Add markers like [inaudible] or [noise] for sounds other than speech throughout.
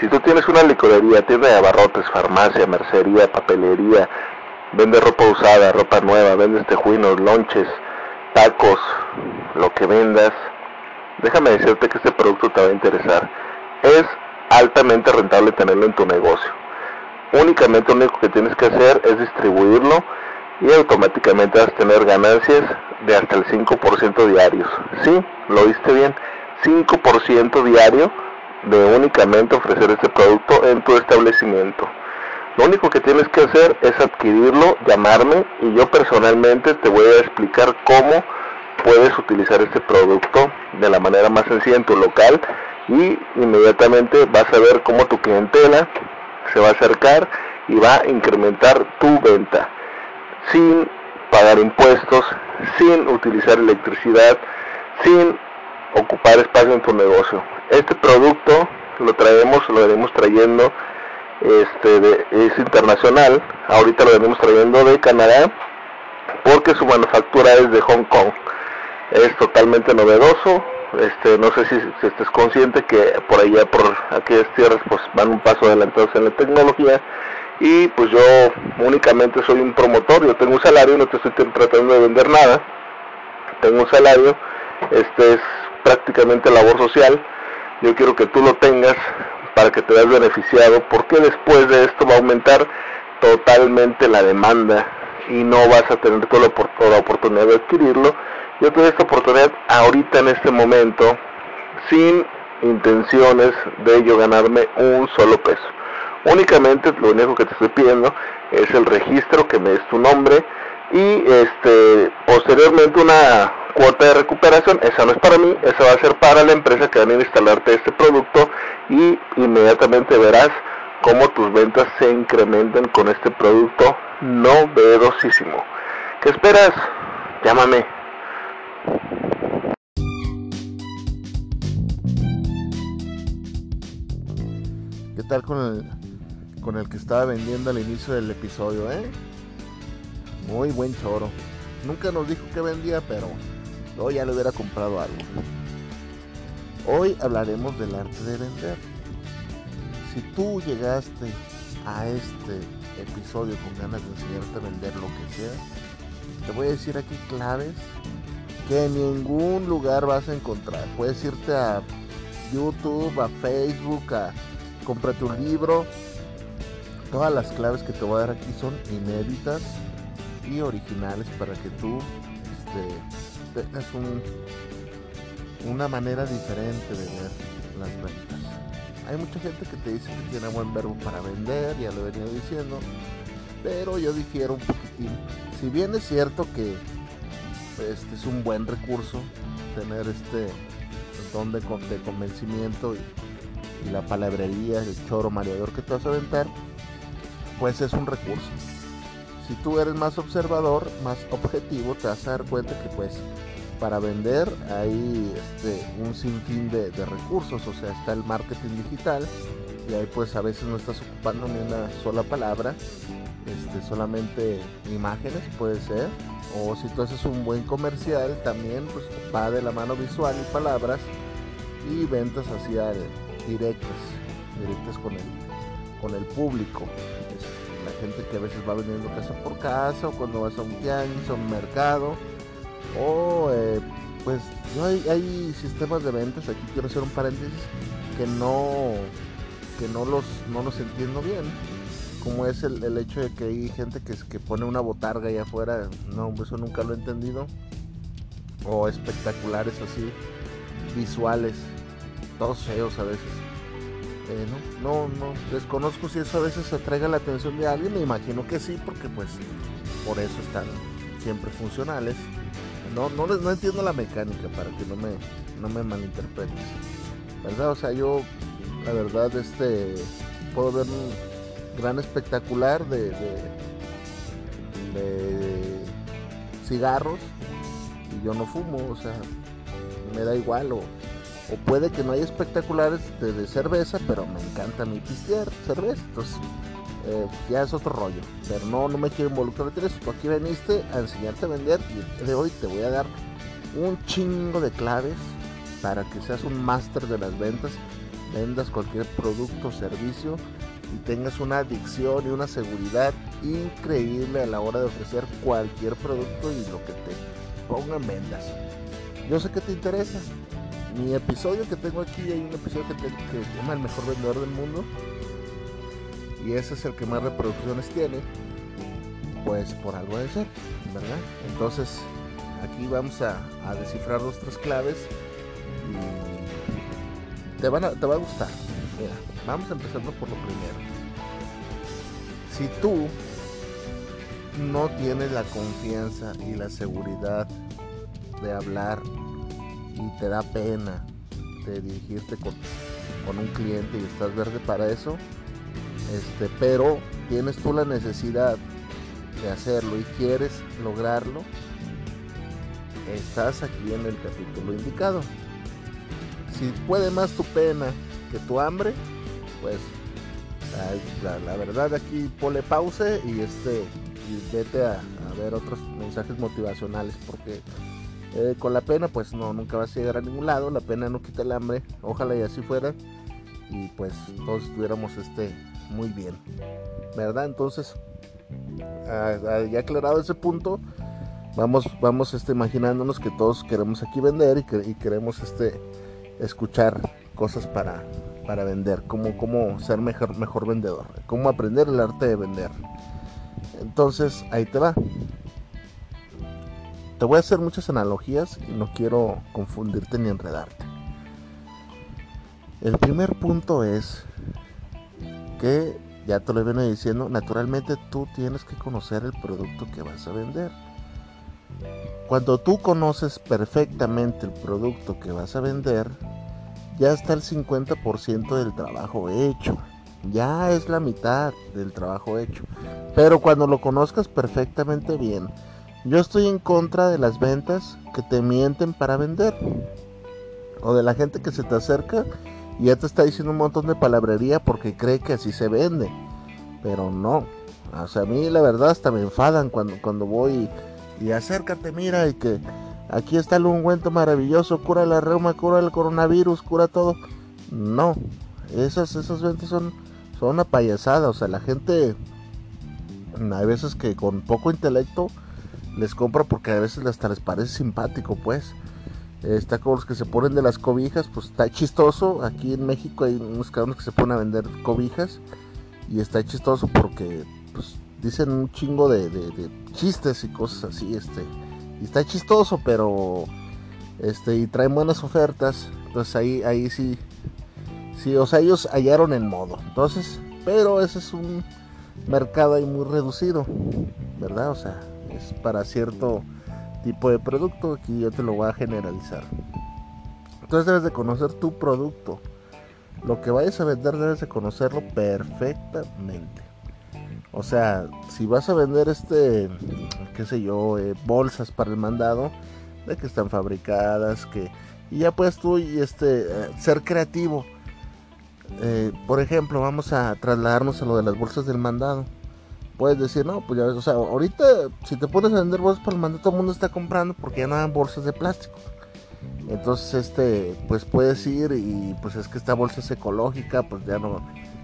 Si tú tienes una licorería, tienda de abarrotes, farmacia, mercería, papelería, vendes ropa usada, ropa nueva, vendes tejuinos, lonches, tacos, lo que vendas, déjame decirte que este producto te va a interesar. Es altamente rentable tenerlo en tu negocio. Únicamente lo único que tienes que hacer es distribuirlo y automáticamente vas a tener ganancias de hasta el 5% diarios. Sí, lo viste bien, 5% diario de únicamente ofrecer este producto en tu establecimiento. Lo único que tienes que hacer es adquirirlo, llamarme y yo personalmente te voy a explicar cómo puedes utilizar este producto de la manera más sencilla en tu local y inmediatamente vas a ver cómo tu clientela se va a acercar y va a incrementar tu venta sin pagar impuestos, sin utilizar electricidad, sin ocupar espacio en tu negocio. Este producto lo traemos, lo venimos trayendo, este es internacional, ahorita lo venimos trayendo de Canadá, porque su manufactura es de Hong Kong. Es totalmente novedoso, este, no sé si, si, estés consciente que por allá, por aquellas tierras, pues van un paso adelantados en la tecnología y pues yo únicamente soy un promotor, yo tengo un salario, no te estoy tratando de vender nada, tengo un salario, este es prácticamente labor social, yo quiero que tú lo tengas para que te veas beneficiado, porque después de esto va a aumentar totalmente la demanda y no vas a tener toda la, oportunidad de adquirirlo. Yo tengo esta oportunidad ahorita en este momento sin intenciones de yo ganarme un solo peso. Únicamente lo único que te estoy pidiendo es el registro, que me des tu nombre y este posteriormente una cuota de recuperación, esa no es para mí, esa va a ser para la empresa que van a instalarte este producto y inmediatamente verás cómo tus ventas se incrementan con este producto novedosísimo. ¿Qué esperas? Llámame. ¿Qué tal con el, con el que estaba vendiendo al inicio del episodio, eh? Muy buen choro. Nunca nos dijo que vendía, pero yo ya le hubiera comprado algo. Hoy hablaremos del arte de vender. Si tú llegaste a este episodio con ganas de enseñarte a vender lo que sea, te voy a decir aquí claves que en ningún lugar vas a encontrar. Puedes irte a YouTube, a Facebook, a cómprate un libro. Todas las claves que te voy a dar aquí son inéditas originales para que tú este, tengas un, una manera diferente de ver las ventas. Hay mucha gente que te dice que tiene buen verbo para vender, ya lo he venido diciendo, pero yo difiero un poquitín. Si bien es cierto que este es un buen recurso tener este don de, de convencimiento y, y, la palabrería, el choro mareador que te vas a aventar, pues es un recurso. Si tú eres más observador, más objetivo, te vas a dar cuenta que pues para vender hay este, un sinfín de, de recursos, o sea, está el marketing digital y ahí pues a veces no estás ocupando ni una sola palabra, este, solamente imágenes puede ser, o si tú haces un buen comercial también pues va de la mano visual y palabras y ventas hacia directas, directas el, con el público. Gente que a veces va vendiendo casa por casa o cuando vas a un tianguis o un mercado o eh, pues hay, hay, sistemas de ventas. Aquí quiero hacer un paréntesis que no que no los no los entiendo bien como es el, el hecho de que hay gente que, que pone una botarga allá afuera. No eso nunca lo he entendido. O espectaculares así visuales todos feos a veces eh, no, no, no, desconozco si eso a veces atraiga la atención de alguien, me imagino que sí, porque pues por eso están siempre funcionales no, no, no entiendo la mecánica para que no me, no me malinterpretes. ¿Verdad? O sea, yo, la verdad, este, puedo ver un gran espectacular de, de, de cigarros y yo no fumo, o sea, me da igual. O, o puede que no haya espectaculares de, cerveza, pero me encanta mi pistear cerveza. Entonces, eh, ya es otro rollo. Pero no, no me quiero involucrar en eso. Tú aquí veniste a enseñarte a vender y de hoy te voy a dar un chingo de claves para que seas un máster de las ventas vendas cualquier producto o servicio y tengas una adicción y una seguridad increíble a la hora de ofrecer cualquier producto y lo que te pongan vendas. Yo sé que te interesa. Mi episodio que tengo aquí, hay un episodio que, se llama El mejor vendedor del mundo. Y ese es el que más reproducciones tiene. Pues por algo de ser, ¿verdad? Entonces, aquí vamos a, descifrar dos, tres claves. Te, van te va a gustar. Mira, vamos empezando por lo primero. Si tú no tienes la confianza y la seguridad de hablar y te da pena de dirigirte con, con, un cliente y estás verde para eso, este, pero tienes tú la necesidad de hacerlo y quieres lograrlo, estás aquí en el capítulo indicado. Si puede más tu pena que tu hambre, pues la, verdad aquí pone pause y este y vete a, ver otros mensajes motivacionales porque eh, con la pena pues no nunca vas a llegar a ningún lado la pena no quita el hambre ojalá y así fuera y pues todos estuviéramos este muy bien verdad entonces ya aclarado ese punto vamos vamos este imaginándonos que todos queremos aquí vender y, y queremos este escuchar cosas para para vender, cómo, cómo ser mejor, mejor vendedor, cómo aprender el arte de vender. Entonces, ahí te va. Te voy a hacer muchas analogías y no quiero confundirte ni enredarte. El primer punto es que, ya te lo viene diciendo, naturalmente tú tienes que conocer el producto que vas a vender. Cuando tú conoces perfectamente el producto que vas a vender, ya está el 50% del trabajo hecho. Ya es la mitad del trabajo hecho. Pero cuando lo conozcas perfectamente bien, yo estoy en contra de las ventas que te mienten para vender. O de la gente que se te acerca y ya te está diciendo un montón de palabrería porque cree que así se vende. Pero no. O sea, a mí la verdad hasta me enfadan cuando, cuando voy y, y acércate, mira, y que aquí está el ungüento maravilloso, cura la reuma, cura el coronavirus, cura todo. No, esas, esas ventas son, son una payasada, o sea, la gente, hay veces que con poco intelecto les compra porque a veces hasta les parece simpático, pues. Está como los que se ponen de las cobijas, pues está chistoso. Aquí en México hay unos cabrones que se ponen a vender cobijas y está chistoso porque pues, dicen un chingo de, chistes y cosas así, este y está chistoso, pero este y traen buenas ofertas. Entonces ahí ahí sí sí, o sea, ellos hallaron el modo. Entonces, pero ese es un mercado ahí muy reducido, ¿verdad? O sea, es para cierto tipo de producto, aquí yo te lo voy a generalizar. Entonces debes de conocer tu producto. Lo que vayas a vender debes de conocerlo perfectamente. O sea, si vas a vender este, qué sé yo, eh, bolsas para el mandado, de que están fabricadas, que y ya puedes tú este eh, ser creativo. Eh, por ejemplo, vamos a trasladarnos a lo de las bolsas del mandado. Puedes decir, no, pues ya ves, o sea, ahorita si te pones a vender bolsas para el mandado, todo el mundo está comprando porque ya no dan bolsas de plástico. Entonces, este, pues puedes ir y pues es que esta bolsa es ecológica, pues ya no,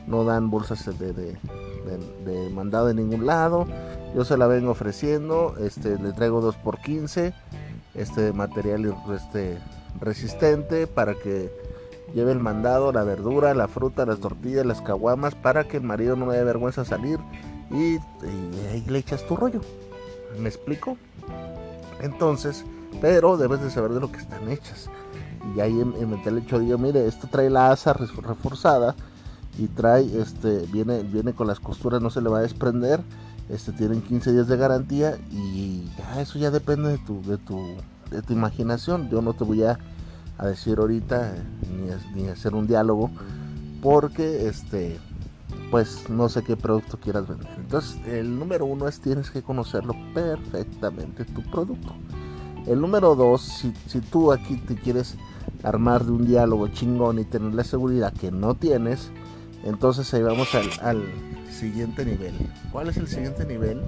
no dan bolsas de, de, mandado de ningún lado. Yo se la vengo ofreciendo, este, le traigo 2 por 15 este material este, resistente para que lleve el mandado, la verdura, la fruta, las tortillas, las caguamas, para que el marido no me dé vergüenza salir y, ahí le echas tu rollo. ¿Me explico? Entonces, pero debes de saber de lo que están hechas. Y ahí en, en el hecho digo, mire, esto trae la asa reforzada y trae, este, viene, viene con las costuras, no se le va a desprender, este, tienen 15 días de garantía y ya eso ya depende de tu, de tu, de tu imaginación. Yo no te voy a, decir ahorita ni, ni hacer un diálogo porque este pues no sé qué producto quieras vender. Entonces, el número uno es tienes que conocerlo perfectamente tu producto. El número dos, si, tú aquí te quieres armar de un diálogo chingón y tener la seguridad que no tienes, entonces ahí vamos al, siguiente nivel. ¿Cuál es el siguiente nivel?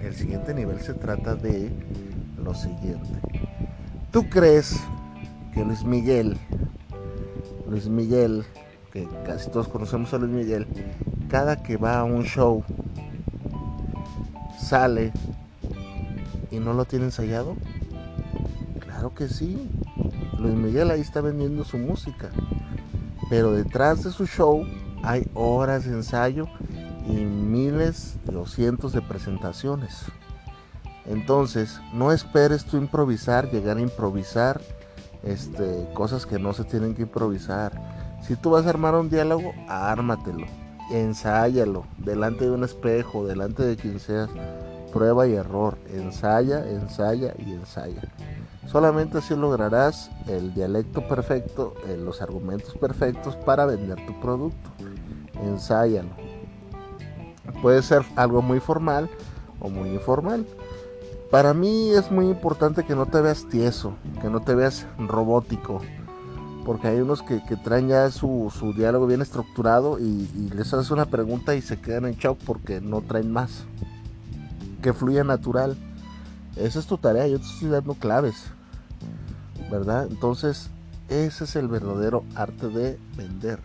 El siguiente nivel se trata de lo siguiente. ¿Tú crees que Luis Miguel Luis Miguel, que casi todos conocemos a Luis Miguel, cada que va a un show, sale y no lo tiene ensayado? Claro que sí. Luis Miguel ahí está vendiendo su música. Pero detrás de su show hay horas de ensayo y miles o cientos de presentaciones. Entonces, no esperes tú improvisar, llegar a improvisar este, cosas que no se tienen que improvisar. Si tú vas a armar un diálogo, ármatelo, ensáyalo, delante de un espejo, delante de quien seas, prueba y error, ensaya, ensaya y ensaya. Solamente así lograrás el dialecto perfecto, eh, los argumentos perfectos para vender tu producto. Ensáyalo. Puede ser algo muy formal o muy informal. Para mí es muy importante que no te veas tieso, que no te veas robótico, porque hay unos que, traen ya su, diálogo bien estructurado y, les haces una pregunta y se quedan en shock porque no traen más. Que fluya natural. Esa es tu tarea, yo te estoy dando claves, ¿verdad? Entonces, ese es el verdadero arte de vender.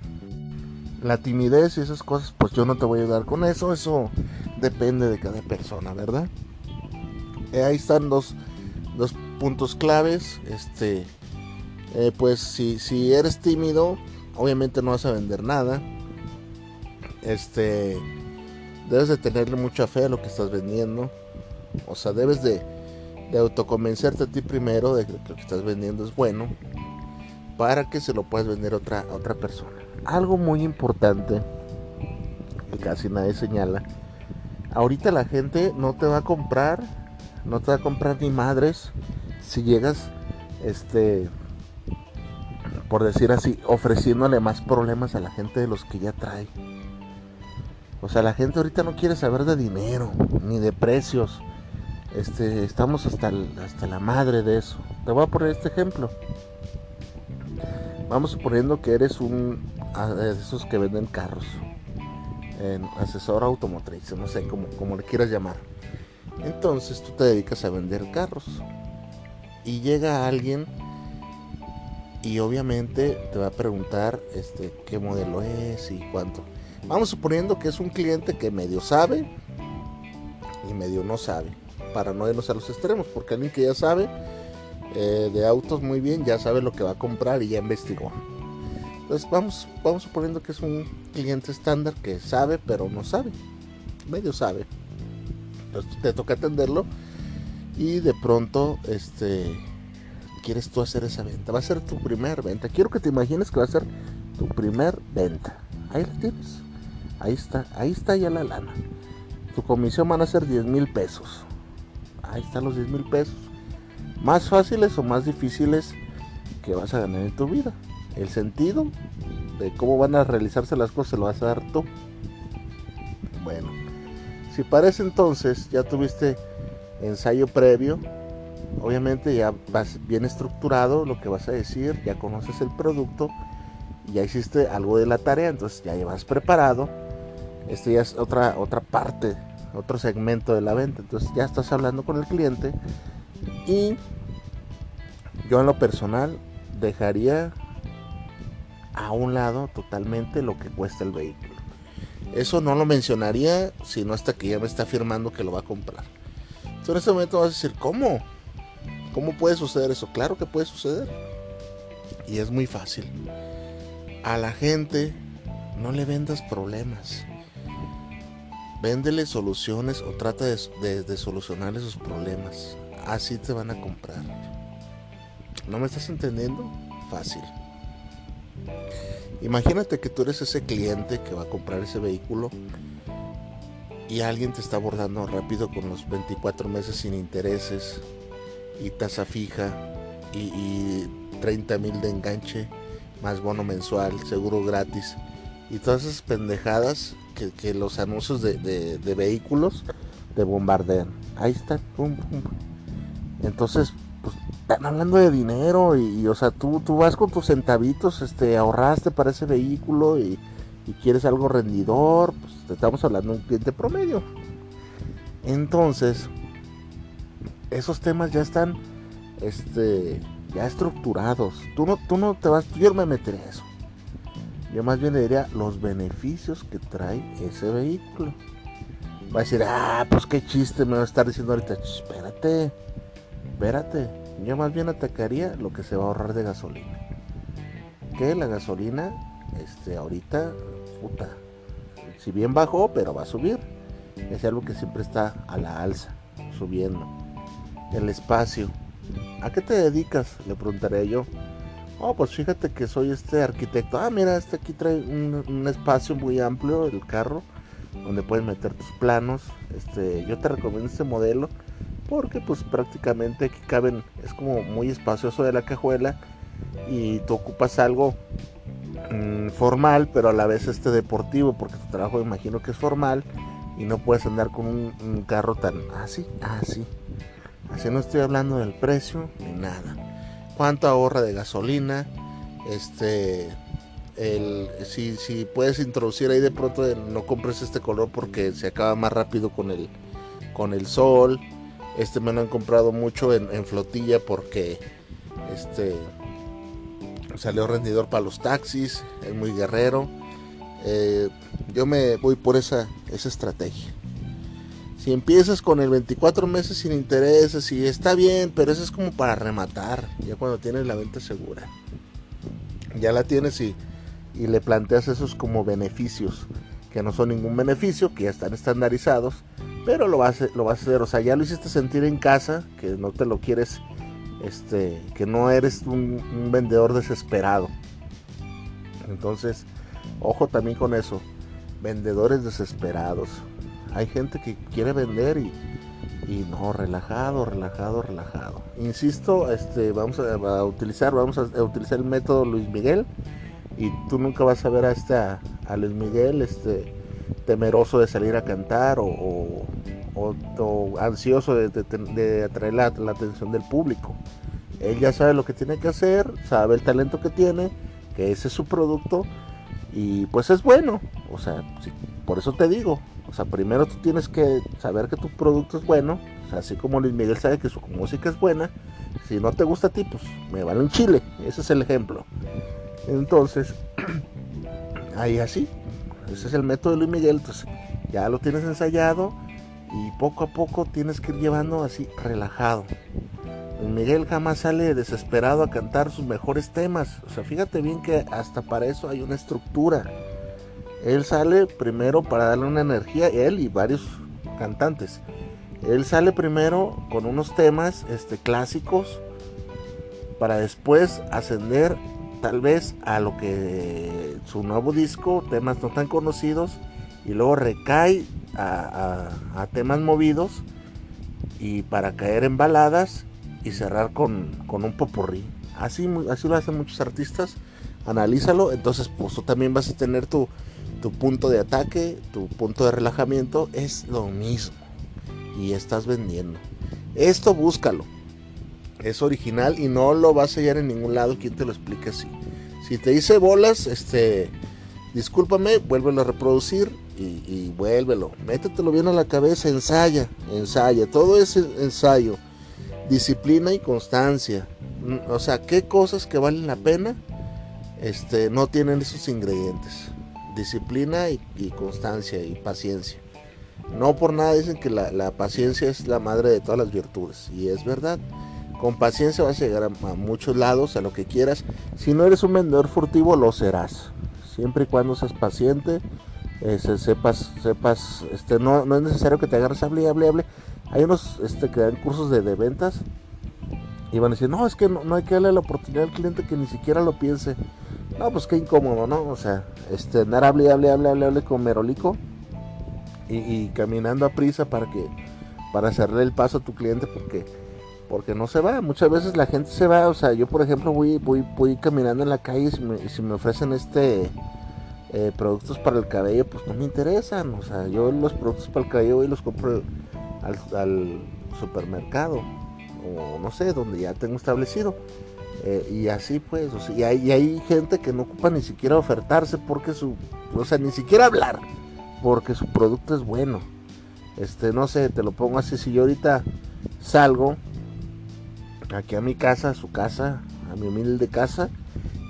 La timidez y esas cosas, pues yo no te voy a ayudar con eso, eso depende de cada persona, ¿verdad? Eh, ahí están dos, dos, puntos claves. Este, eh, pues si, si eres tímido, obviamente no vas a vender nada. Este, debes de tenerle mucha fe a lo que estás vendiendo. O sea, debes de, de autoconvencerte a ti primero de que lo que estás vendiendo es bueno para que se lo puedas vender otra, a otra persona. Algo muy importante que casi nadie señala. Ahorita la gente no te va a comprar no te va a comprar ni madres si llegas, este, por decir así, ofreciéndole más problemas a la gente de los que ya trae. O sea, la gente ahorita no quiere saber de dinero, ni de precios. Este, estamos hasta, hasta la madre de eso. Te voy a poner este ejemplo. Vamos suponiendo que eres un ah, de esos que venden carros. En asesor automotriz, no sé cómo, cómo le quieras llamar. Entonces tú te dedicas a vender carros. Y llega alguien y obviamente te va a preguntar este, qué modelo es y cuánto. Vamos suponiendo que es un cliente que medio sabe y medio no sabe. Para no irnos a los extremos, porque alguien que ya sabe eh, de autos muy bien, ya sabe lo que va a comprar y ya investigó. Entonces vamos, vamos suponiendo que es un cliente estándar que sabe pero no sabe. Medio sabe te toca atenderlo y de pronto este quieres tú hacer esa venta. Va a ser tu primer venta. Quiero que te imagines que va a ser tu primer venta. Ahí la tienes. Ahí está, ahí está ya la lana. Tu comisión van a ser 10 mil pesos. Ahí están los 10 mil pesos. Más fáciles o más difíciles que vas a ganar en tu vida. El sentido de cómo van a realizarse las cosas lo vas a dar tú. Bueno, si para ese entonces ya tuviste ensayo previo, obviamente ya vas bien estructurado lo que vas a decir, ya conoces el producto, ya hiciste algo de la tarea, entonces ya llevas preparado. Esto ya es otra, otra parte, otro segmento de la venta. Entonces ya estás hablando con el cliente y yo en lo personal dejaría a un lado totalmente lo que cuesta el vehículo. Eso no lo mencionaría sino hasta que ya me está afirmando que lo va a comprar. Entonces en ese momento vas a decir, ¿cómo? ¿Cómo puede suceder eso? Claro que puede suceder. Y es muy fácil. A la gente no le vendas problemas. Véndele soluciones o trata de, de solucionar esos problemas. Así te van a comprar. ¿No me estás entendiendo? Fácil. Imagínate que tú eres ese cliente que va a comprar ese vehículo y alguien te está abordando rápido con los 24 meses sin intereses y tasa fija y, 30 mil de enganche más bono mensual, seguro gratis y todas esas pendejadas que, los anuncios de, vehículos te bombardean. Ahí está, Entonces, pues, están hablando de dinero y, o sea, tú, tú vas con tus centavitos, este, ahorraste para ese vehículo y, quieres algo rendidor, pues te estamos hablando de un cliente promedio. Entonces, esos temas ya están, este, ya estructurados. Tú no, tú no te vas, yo no me meteré a eso. Yo más bien le diría los beneficios que trae ese vehículo. Va a decir, ah, pues qué chiste me va a estar diciendo ahorita. Espérate, espérate. Yo más bien atacaría lo que se va a ahorrar de gasolina. Que la gasolina, este, ahorita, puta, si bien bajó, pero va a subir. Es algo que siempre está a la alza, subiendo. El espacio. ¿A qué te dedicas? Le preguntaré yo. Oh, pues fíjate que soy este arquitecto. Ah, mira, este aquí trae un, espacio muy amplio, el carro, donde puedes meter tus planos. Este, yo te recomiendo este modelo porque pues prácticamente aquí caben, es como muy espacioso de la cajuela y tú ocupas algo mm, formal, pero a la vez este deportivo, porque tu trabajo imagino que es formal y no puedes andar con un, carro tan así, así. Así no estoy hablando del precio ni nada. Cuánto ahorra de gasolina, este, el, si, si puedes introducir ahí de pronto no compres este color porque se acaba más rápido con el, con el sol. Este me lo han comprado mucho en, flotilla porque este salió rendidor para los taxis, es muy guerrero. Eh, yo me voy por esa, esa estrategia. Si empiezas con el 24 meses sin intereses, y está bien, pero eso es como para rematar, ya cuando tienes la venta segura. Ya la tienes y, y le planteas esos como beneficios, que no son ningún beneficio, que ya están estandarizados, pero lo vas, lo vas a hacer, o sea, ya lo hiciste sentir en casa, que no te lo quieres, este, que no eres un, un vendedor desesperado. Entonces, Ojo también con eso. Vendedores desesperados. Hay gente que quiere vender y, y no, relajado, relajado, relajado. Insisto, este, vamos a, utilizar, vamos a, utilizar el método Luis Miguel y tú nunca vas a ver a este a, Luis Miguel este temeroso de salir a cantar o, o, ansioso de, atraer la, la, atención del público. Él ya sabe lo que tiene que hacer, sabe el talento que tiene, que ese es su producto y pues es bueno, o sea, por eso te digo, o sea, primero tú tienes que saber que tu producto es bueno, o sea, así como Luis Miguel sabe que su música es buena, si no te gusta a ti, pues me vale un chile, ese es el ejemplo. Entonces, [clears throat] ahí así, ese es el método de Luis Miguel, entonces ya lo tienes ensayado y poco a poco tienes que ir llevando así relajado. Miguel jamás sale desesperado a cantar sus mejores temas. O sea, fíjate bien que hasta para eso hay una estructura. Él sale primero para darle una energía, él y varios cantantes. Él sale primero con unos temas este, clásicos para después ascender tal vez a lo que su nuevo disco, temas no tan conocidos, y luego recae a, temas movidos y para caer en baladas y cerrar con, un popurrí. Así, así lo hacen muchos artistas. Analízalo, entonces pues tú también vas a tener tu, tu punto de ataque, tu punto de relajamiento, es lo mismo. Y estás vendiendo. Esto búscalo. Es original y no lo vas a hallar en ningún lado quien te lo explique así. Si te dice bolas, este, discúlpame, vuélvelo a reproducir y, y vuélvelo. Métetelo bien a la cabeza, ensaya, ensaya. Todo es ensayo disciplina y constancia. Mm, o sea, qué cosas que valen la pena este, no tienen esos ingredientes. Disciplina y, constancia y paciencia. No por nada dicen que la, paciencia es la madre de todas las virtudes. Y es verdad. Con paciencia vas a llegar a, muchos lados, a lo que quieras. Si no eres un vendedor furtivo, lo serás. Siempre y cuando seas paciente, eh, sepas, sepas, este, no, no es necesario que te agarres, hable, hable, hable hay unos este, que dan cursos de, ventas y van a decir, no, es que no, hay que darle la oportunidad al cliente que ni siquiera lo piense. No, pues qué incómodo, ¿no? O sea, este, andar hable, hable, hable, hable, hable con merolico y, caminando a prisa para que, para hacerle el paso a tu cliente porque, porque no se va. Muchas veces la gente se va, o sea, yo por ejemplo voy, voy, voy caminando en la calle y si me, ofrecen este eh, productos para el cabello, pues no me interesan. O sea, yo los productos para el cabello voy y los compro al, supermercado o no sé, donde ya tengo establecido. Eh, y así pues, y, hay, gente que no ocupa ni siquiera ofertarse porque su, o sea, ni siquiera hablar, porque su producto es bueno. Este, no sé, te lo pongo así, si yo ahorita salgo aquí a mi casa, a su casa, a mi humilde casa,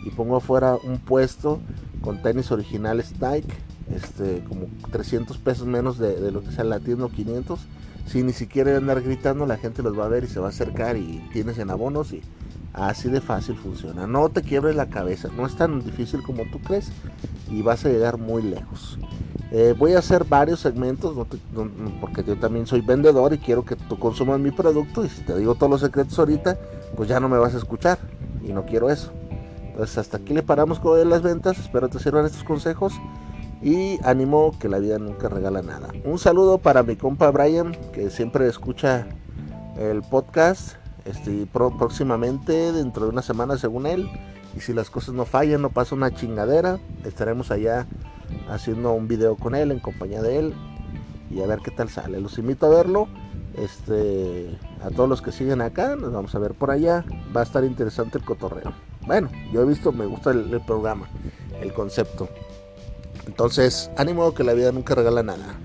y pongo afuera un puesto con tenis originales Nike, este, como 300 pesos menos de, lo que sea la tienda 500. Si ni siquiera andar gritando, la gente los va a ver y se va a acercar y tienes en abonos y así de fácil funciona. No te quiebres la cabeza, no es tan difícil como tú crees y vas a llegar muy lejos. Eh, voy a hacer varios segmentos porque yo también soy vendedor y quiero que tú consumas mi producto y si te digo todos los secretos ahorita, pues ya no me vas a escuchar y no quiero eso. Entonces hasta aquí le paramos con las ventas, espero te sirvan estos consejos y ánimo que la vida nunca regala nada. Un saludo para mi compa Brian que siempre escucha el podcast este, próximamente dentro de una semana según él y si las cosas no fallan, no pasa una chingadera, estaremos allá haciendo un video con él en compañía de él y a ver qué tal sale. Los invito a verlo. Este, a todos los que siguen acá, nos vamos a ver por allá. Va a estar interesante el cotorreo. Bueno, yo he visto, me gusta el programa, el concepto. Entonces, ánimo que la vida nunca regala nada.